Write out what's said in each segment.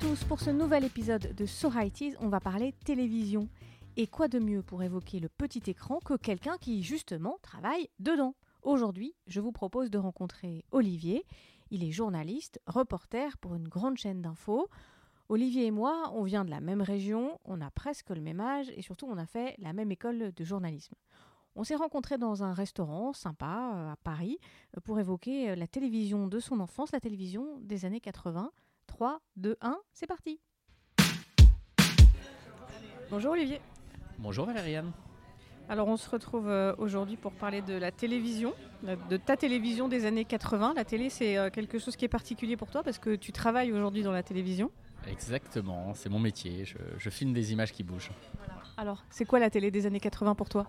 tous, pour ce nouvel épisode de So It on va parler télévision. Et quoi de mieux pour évoquer le petit écran que quelqu'un qui justement travaille dedans? Aujourd'hui, je vous propose de rencontrer Olivier. Il est journaliste, reporter pour une grande chaîne d'infos. Olivier et moi, on vient de la même région, on a presque le même âge et surtout on a fait la même école de journalisme. On s'est rencontrés dans un restaurant sympa euh, à Paris euh, pour évoquer euh, la télévision de son enfance, la télévision des années 80. 3, 2, 1, c'est parti Bonjour Olivier. Bonjour Valériane. Alors on se retrouve aujourd'hui pour parler de la télévision, de ta télévision des années 80. La télé c'est quelque chose qui est particulier pour toi parce que tu travailles aujourd'hui dans la télévision. Exactement, c'est mon métier, je, filme des images qui bougent. Alors c'est quoi la télé des années 80 pour toi?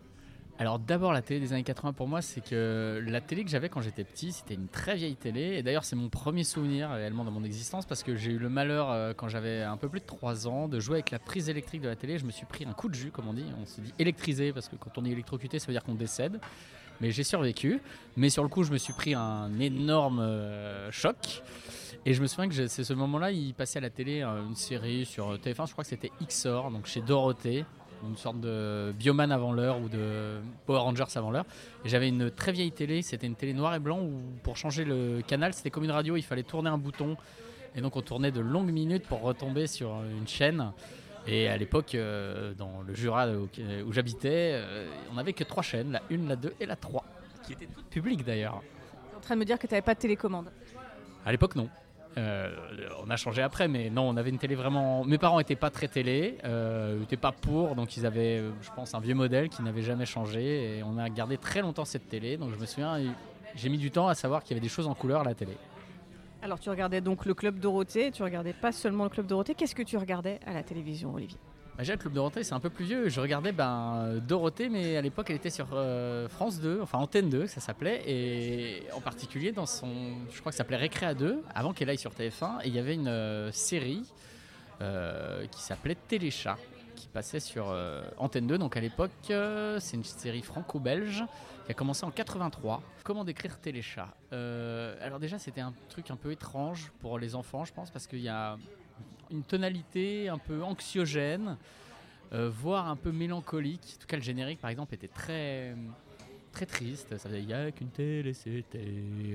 Alors d'abord la télé des années 80 pour moi c'est que la télé que j'avais quand j'étais petit c'était une très vieille télé. Et d'ailleurs c'est mon premier souvenir réellement dans mon existence parce que j'ai eu le malheur euh, quand j'avais un peu plus de 3 ans de jouer avec la prise électrique de la télé. Je me suis pris un coup de jus comme on dit. On se dit électrisé parce que quand on est électrocuté ça veut dire qu'on décède. Mais j'ai survécu. Mais sur le coup je me suis pris un énorme euh, choc. Et je me souviens que c'est ce moment-là, il passait à la télé euh, une série sur TF1, je crois que c'était XOR, donc chez Dorothée, une sorte de Bioman avant l'heure ou de Power Rangers avant l'heure. Et j'avais une très vieille télé, c'était une télé noir et blanc où pour changer le canal, c'était comme une radio, il fallait tourner un bouton. Et donc on tournait de longues minutes pour retomber sur une chaîne. Et à l'époque, euh, dans le Jura où, j'habitais, euh, on n'avait que trois chaînes, la 1, la 2 et la 3, qui étaient toutes publiques d'ailleurs. Tu es en train de me dire que tu n'avais pas de télécommande À l'époque, non. Euh, on a changé après, mais non, on avait une télé vraiment. Mes parents n'étaient pas très télé, euh, n'étaient pas pour, donc ils avaient, euh, je pense, un vieux modèle qui n'avait jamais changé. Et on a gardé très longtemps cette télé. Donc je me souviens, j'ai mis du temps à savoir qu'il y avait des choses en couleur à la télé. Alors tu regardais donc le Club Dorothée, tu regardais pas seulement le Club Dorothée. Qu'est-ce que tu regardais à la télévision, Olivier? Déjà, le Club Dorothée, c'est un peu plus vieux. Je regardais ben, Dorothée, mais à l'époque, elle était sur euh, France 2, enfin Antenne 2, ça s'appelait. Et en particulier, dans son. Je crois que ça s'appelait Récréa 2, avant qu'elle aille sur TF1. Et il y avait une euh, série euh, qui s'appelait Téléchat, qui passait sur Antenne 2. Donc à l'époque, c'est une série franco-belge qui a commencé en 83. Comment décrire Téléchat? Alors, déjà, c'était un truc un peu étrange pour les enfants, je pense, parce qu'il y a une tonalité un peu anxiogène, euh, voire un peu mélancolique. En tout cas, le générique, par exemple, était très très triste. Ça faisait y a qu'une télé, c'était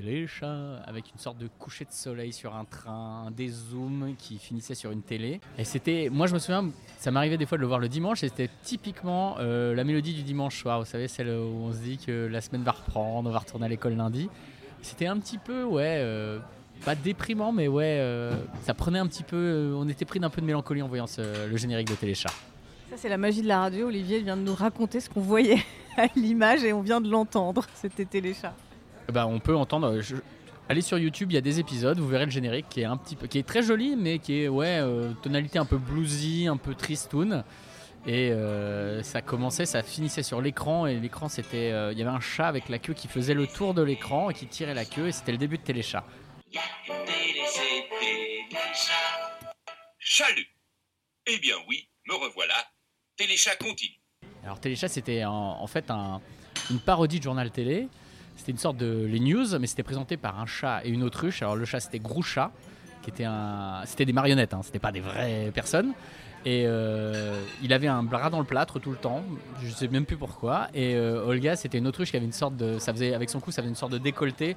les chats, avec une sorte de coucher de soleil sur un train, des zooms qui finissaient sur une télé. Et c'était, moi je me souviens, ça m'arrivait des fois de le voir le dimanche, et c'était typiquement euh, la mélodie du dimanche soir. Vous savez, celle où on se dit que la semaine va reprendre, on va retourner à l'école lundi. C'était un petit peu, ouais. Euh, pas déprimant, mais ouais, euh, ça prenait un petit peu. Euh, on était pris d'un peu de mélancolie en voyant le générique de Téléchat. Ça, c'est la magie de la radio. Olivier vient de nous raconter ce qu'on voyait à l'image et on vient de l'entendre. C'était Téléchat. Bah, on peut entendre. Allez sur YouTube, il y a des épisodes, vous verrez le générique qui est un petit peu, qui est très joli, mais qui est ouais, euh, tonalité un peu bluesy, un peu tristoun. Et ça commençait, ça finissait sur l'écran et l'écran c'était, il y avait un chat avec la queue qui faisait le tour de l'écran et qui tirait la queue et c'était le début de Téléchat. Chalut Eh bien oui, me revoilà. Téléchat continue. Alors Téléchat, c'était en, fait une parodie de journal télé. C'était une sorte de les news, mais c'était présenté par un chat et une autruche. Alors le chat, c'était Groucha, qui était un, c'était des marionnettes, hein, c'était pas des vraies personnes. Et euh, il avait un bras dans le plâtre tout le temps, je sais même plus pourquoi. Et euh, Olga, c'était une autruche qui avait une sorte de, ça faisait avec son cou, ça faisait une sorte de décolleté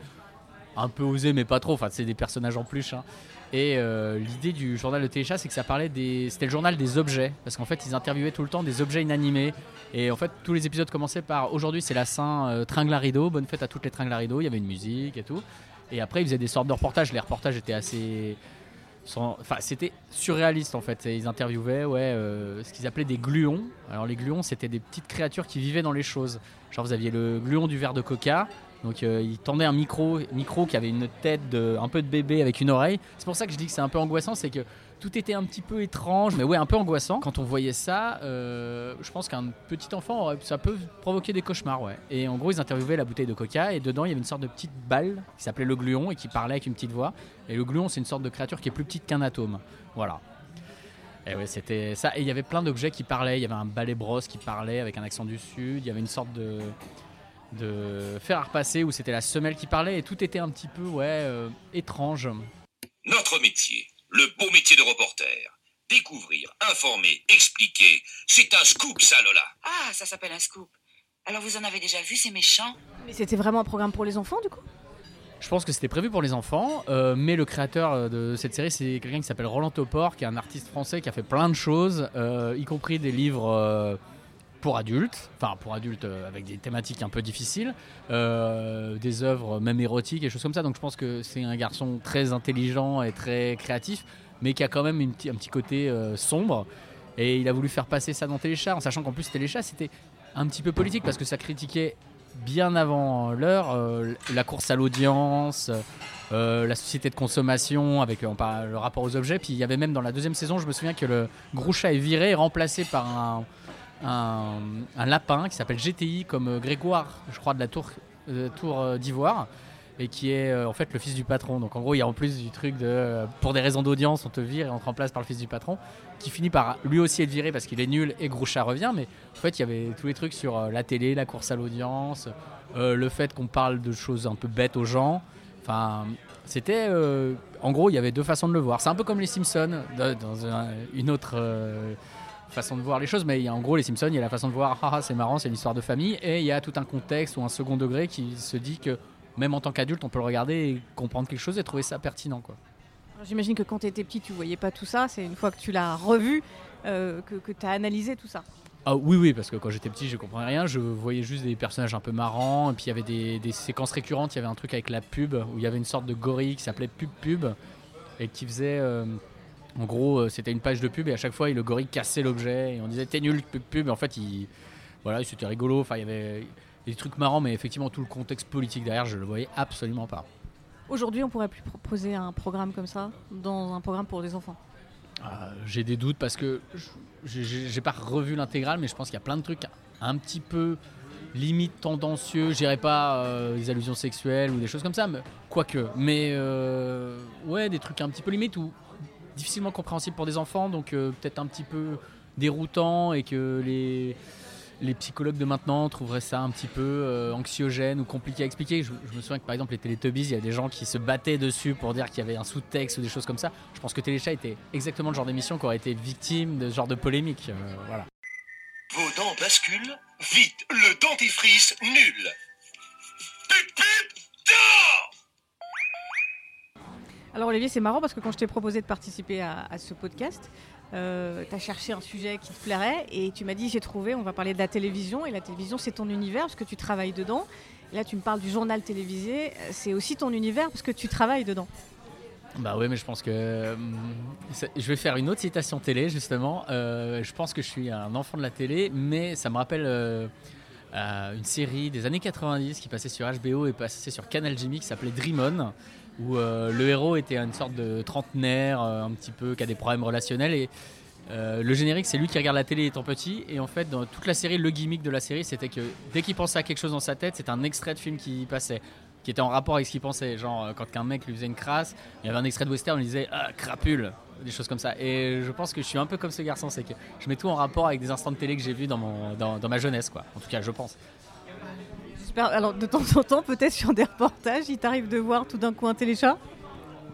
un peu osé, mais pas trop. Enfin, c'est des personnages en plus. Hein. Et euh, l'idée du journal de Téléchat, c'est que ça parlait des. C'était le journal des objets. Parce qu'en fait, ils interviewaient tout le temps des objets inanimés. Et en fait, tous les épisodes commençaient par aujourd'hui, c'est la Saint euh, tringle rideau. Bonne fête à toutes les tringles rideau. Il y avait une musique et tout. Et après, ils faisaient des sortes de reportages. Les reportages étaient assez. Enfin, c'était surréaliste en fait. Ils interviewaient ouais, euh, ce qu'ils appelaient des gluons. Alors, les gluons, c'était des petites créatures qui vivaient dans les choses. Genre, vous aviez le gluon du verre de coca donc euh, il tendait un micro, micro qui avait une tête de, un peu de bébé avec une oreille. C'est pour ça que je dis que c'est un peu angoissant, c'est que tout était un petit peu étrange, mais ouais, un peu angoissant. Quand on voyait ça, euh, je pense qu'un petit enfant, ça peut provoquer des cauchemars, ouais. Et en gros, ils interviewaient la bouteille de coca, et dedans, il y avait une sorte de petite balle qui s'appelait le gluon et qui parlait avec une petite voix. Et le gluon, c'est une sorte de créature qui est plus petite qu'un atome. Voilà. Et ouais, c'était ça. Et il y avait plein d'objets qui parlaient. Il y avait un balai brosse qui parlait avec un accent du sud. Il y avait une sorte de de faire repasser où c'était la semelle qui parlait et tout était un petit peu ouais euh, étrange. Notre métier, Le beau métier de reporter. Découvrir, informer, expliquer. C'est un scoop, ça, Lola. Ah, ça s'appelle un scoop. Alors vous en avez déjà vu, ces méchants? Mais c'était vraiment un programme pour les enfants, du coup? Je pense que c'était prévu pour les enfants, euh, mais le créateur euh, de cette série, c'est quelqu'un qui s'appelle Roland Topor, qui est un artiste français qui a fait plein de choses, euh, y compris des livres euh, pour adultes, enfin pour adultes euh, avec des thématiques un peu difficiles, euh, des œuvres même érotiques et choses comme ça. Donc je pense que c'est un garçon très intelligent et très créatif, mais qui a quand même un petit côté euh, sombre. Et il a voulu faire passer ça dans Téléchat, en sachant qu'en plus Téléchat, c'était un petit peu politique parce que ça critiquait bien avant l'heure la course à l'audience, la société de consommation avec le rapport aux objets. Puis il y avait même dans la deuxième saison, je me souviens que le Groucha est viré remplacé par un, un, lapin qui s'appelle GTI comme euh, Grégoire, je crois, de la tour, euh, tour euh, d'Ivoire. Et qui est en fait le fils du patron. Donc en gros, il y a en plus du truc de. pour des raisons d'audience, on te vire et on te remplace par le fils du patron. Qui finit par lui aussi être viré parce qu'il est nul et Groucha revient. Mais en fait, il y avait tous les trucs sur la télé, la course à l'audience, le fait qu'on parle de choses un peu bêtes aux gens. Enfin, c'était. en gros, il y avait deux façons de le voir. C'est un peu comme les Simpsons, dans un- une autre façon de voir les choses. Mais il y a, en gros, les Simpsons, il y a la façon de voir, ah, ah, c'est marrant, c'est une histoire de famille. Et il y a tout un contexte ou un second degré qui se dit que même en tant qu'adulte, on peut le regarder et comprendre quelque chose et trouver ça pertinent. Quoi. J'imagine que quand tu étais petit, tu voyais pas tout ça. C'est une fois que tu l'as revu euh, que, que tu as analysé tout ça. Ah oui, oui, parce que quand j'étais petit, je comprenais rien. Je voyais juste des personnages un peu marrants. Et puis il y avait des, des séquences récurrentes. Il y avait un truc avec la pub où il y avait une sorte de gorille qui s'appelait Pub Pub et qui faisait. euh, en gros, euh, c'était une page de pub et à chaque fois, le gorille cassait l'objet et on disait t'es nul, Pub Pub. Et en fait, il, voilà, c'était rigolo. Enfin, il y avait des trucs marrants, mais effectivement, tout le contexte politique derrière, je le voyais absolument pas. Aujourd'hui, on pourrait plus proposer un programme comme ça dans un programme pour des enfants. Euh, j'ai des doutes parce que j'ai pas revu l'intégrale, mais je pense qu'il y a plein de trucs un petit peu limite tendancieux. Je dirais pas euh, des allusions sexuelles ou des choses comme ça, mais quoique. Mais euh, ouais, des trucs un petit peu limite ou difficilement compréhensibles pour des enfants, donc euh, peut-être un petit peu déroutant et que les les psychologues de maintenant trouveraient ça un petit peu euh, anxiogène ou compliqué à expliquer. Je, me souviens que par exemple les Teletubbies, il y a des gens qui se battaient dessus pour dire qu'il y avait un sous-texte ou des choses comme ça. Je pense que Téléchat était exactement le genre d'émission qui aurait été victime de ce genre de polémique. euh, voilà. Vos dents basculent Vite, le dentifrice nul. Pup, pup, dents Alors Olivier, c'est marrant parce que quand je t'ai proposé de participer à, ce podcast, euh, tu as cherché un sujet qui te plairait et tu m'as dit j'ai trouvé, on va parler de la télévision et la télévision c'est ton univers parce que tu travailles dedans. Là tu me parles du journal télévisé, euh, c'est aussi ton univers parce que tu travailles dedans. Bah oui, mais je pense que hum, je vais faire une autre citation télé justement. Euh, je pense que je suis un enfant de la télé, mais ça me rappelle euh, une série des années 90 qui passait sur HBO et passait sur Canal Jimmy qui s'appelait Dream On, où euh, le héros était une sorte de trentenaire, euh, un petit peu qui a des problèmes relationnels et euh, le générique, c'est lui qui regarde la télé étant petit. Et en fait, dans toute la série, le gimmick de la série, c'était que dès qu'il pensait à quelque chose dans sa tête, c'était un extrait de film qui passait, qui était en rapport avec ce qu'il pensait. Genre, quand un mec lui faisait une crasse, il y avait un extrait de western, on lui disait Ah, crapule Des choses comme ça. Et je pense que je suis un peu comme ce garçon, c'est que je mets tout en rapport avec des instants de télé que j'ai vus dans, mon, dans ma jeunesse, quoi. En tout cas, je pense. Alors de temps en temps, peut-être sur des reportages, il t'arrive de voir tout d'un coup un téléchat?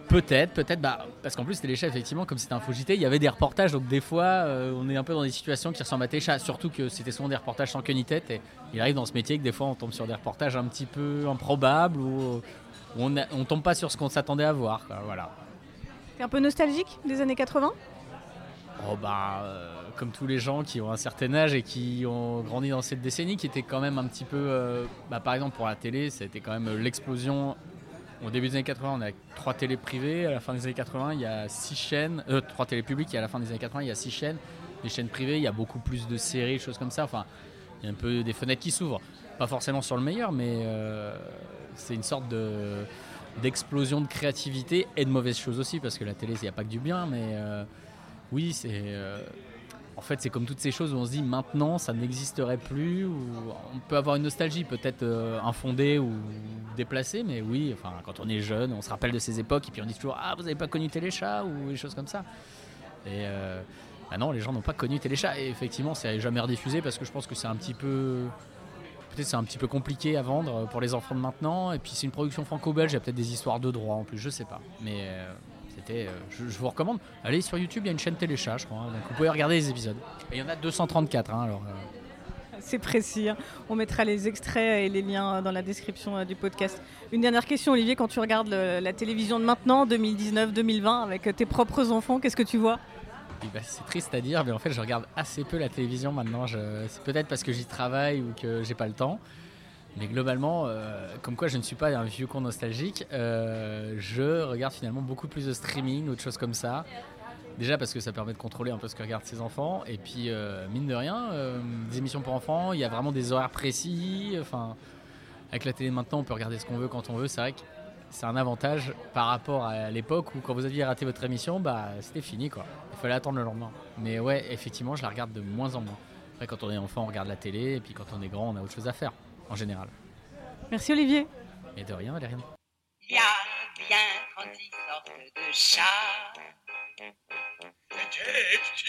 Peut-être, peut-être, bah, parce qu'en plus, Téléchat, effectivement, comme c'était un faux JT, il y avait des reportages, donc des fois, euh, on est un peu dans des situations qui ressemblent à Téléchat, surtout que c'était souvent des reportages sans queue ni tête, et il arrive dans ce métier que des fois, on tombe sur des reportages un petit peu improbables, ou on, a- on tombe pas sur ce qu'on s'attendait à voir, quoi, voilà. T'es un peu nostalgique des années 80 Oh bah, euh, comme tous les gens qui ont un certain âge et qui ont grandi dans cette décennie, qui était quand même un petit peu, euh, bah, par exemple pour la télé, c'était quand même l'explosion. Au début des années 80, on a trois télés privées. À la fin des années 80, il y a six chaînes, euh, trois télés publiques. Et à la fin des années 80, il y a six chaînes. Les chaînes privées, il y a beaucoup plus de séries, choses comme ça. Enfin, il y a un peu des fenêtres qui s'ouvrent. Pas forcément sur le meilleur, mais c'est une sorte de d'explosion de créativité et de mauvaises choses aussi, parce que la télé, il n'y a pas que du bien, mais oui, c'est. euh, en fait, c'est comme toutes ces choses où on se dit maintenant ça n'existerait plus, on peut avoir une nostalgie peut-être euh, infondée ou déplacée, mais oui, enfin, quand on est jeune, on se rappelle de ces époques et puis on dit toujours Ah, vous n'avez pas connu Téléchat ou des choses comme ça. Et euh, ah non, les gens n'ont pas connu Téléchat, et effectivement, c'est jamais rediffusé parce que je pense que c'est un petit peu. Peut-être c'est un petit peu compliqué à vendre pour les enfants de maintenant, et puis c'est une production franco-belge, il y a peut-être des histoires de droit en plus, je sais pas. Mais euh, c'était. euh, je, je vous recommande. Allez sur YouTube, il y a une chaîne Téléchat, je crois. hein, donc vous pouvez regarder les épisodes. Et il y en a 234, hein, alors. euh, C'est précis. hein. On mettra les extraits et les liens dans la description euh, du podcast. Une dernière question, Olivier, quand tu regardes le- la télévision de maintenant, 2019-2020, avec euh, tes propres enfants, qu'est-ce que tu vois? Et bah, c'est triste à dire, mais en fait, je regarde assez peu la télévision maintenant. Je- C'est peut-être parce que j'y travaille ou que j'ai pas le temps. Mais globalement, euh, comme quoi je ne suis pas un vieux con nostalgique, euh, je regarde finalement beaucoup plus de streaming ou de choses comme ça. Déjà parce que ça permet de contrôler un peu ce que regardent ses enfants. Et puis, euh, mine de rien, des émissions pour enfants, il y a vraiment des horaires précis. Enfin, avec la télé maintenant, on peut regarder ce qu'on veut quand on veut. C'est vrai que c'est un avantage par rapport à l'époque où quand vous aviez raté votre émission, bah c'était fini quoi. Il fallait attendre le lendemain. Mais ouais, effectivement, je la regarde de moins en moins. Après, quand on est enfant, on regarde la télé, et puis quand on est grand, on a autre chose à faire, en général. Merci, Olivier. Et de rien, Valériane. Il y a bien 36 sortes de chats.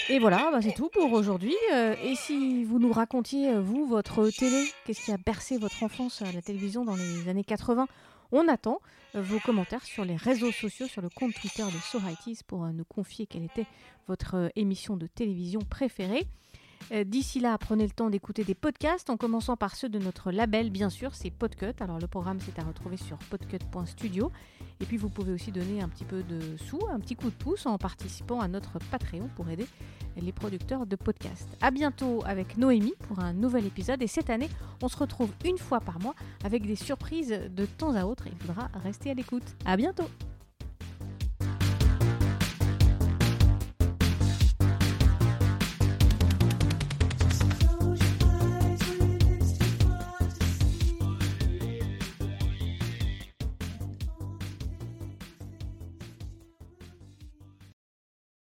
Et voilà, bah, c'est tout pour aujourd'hui. Euh, et si vous nous racontiez, euh, vous, votre télé, qu'est-ce qui a bercé votre enfance à la télévision dans les années 80 On attend vos commentaires sur les réseaux sociaux, sur le compte Twitter de So Righties pour euh, nous confier quelle était votre émission de télévision préférée. Euh, D'ici là, prenez le temps d'écouter des podcasts, en commençant par ceux de notre label, bien sûr, c'est Podcut. Alors le programme, c'est à retrouver sur podcut.studio. Et puis vous pouvez aussi donner un petit peu de sous, un petit coup de pouce en participant à notre Patreon pour aider les producteurs de podcasts. À bientôt avec Noémie pour un nouvel épisode. Et cette année, on se retrouve une fois par mois avec des surprises de temps à autre. Il faudra rester à l'écoute. À bientôt!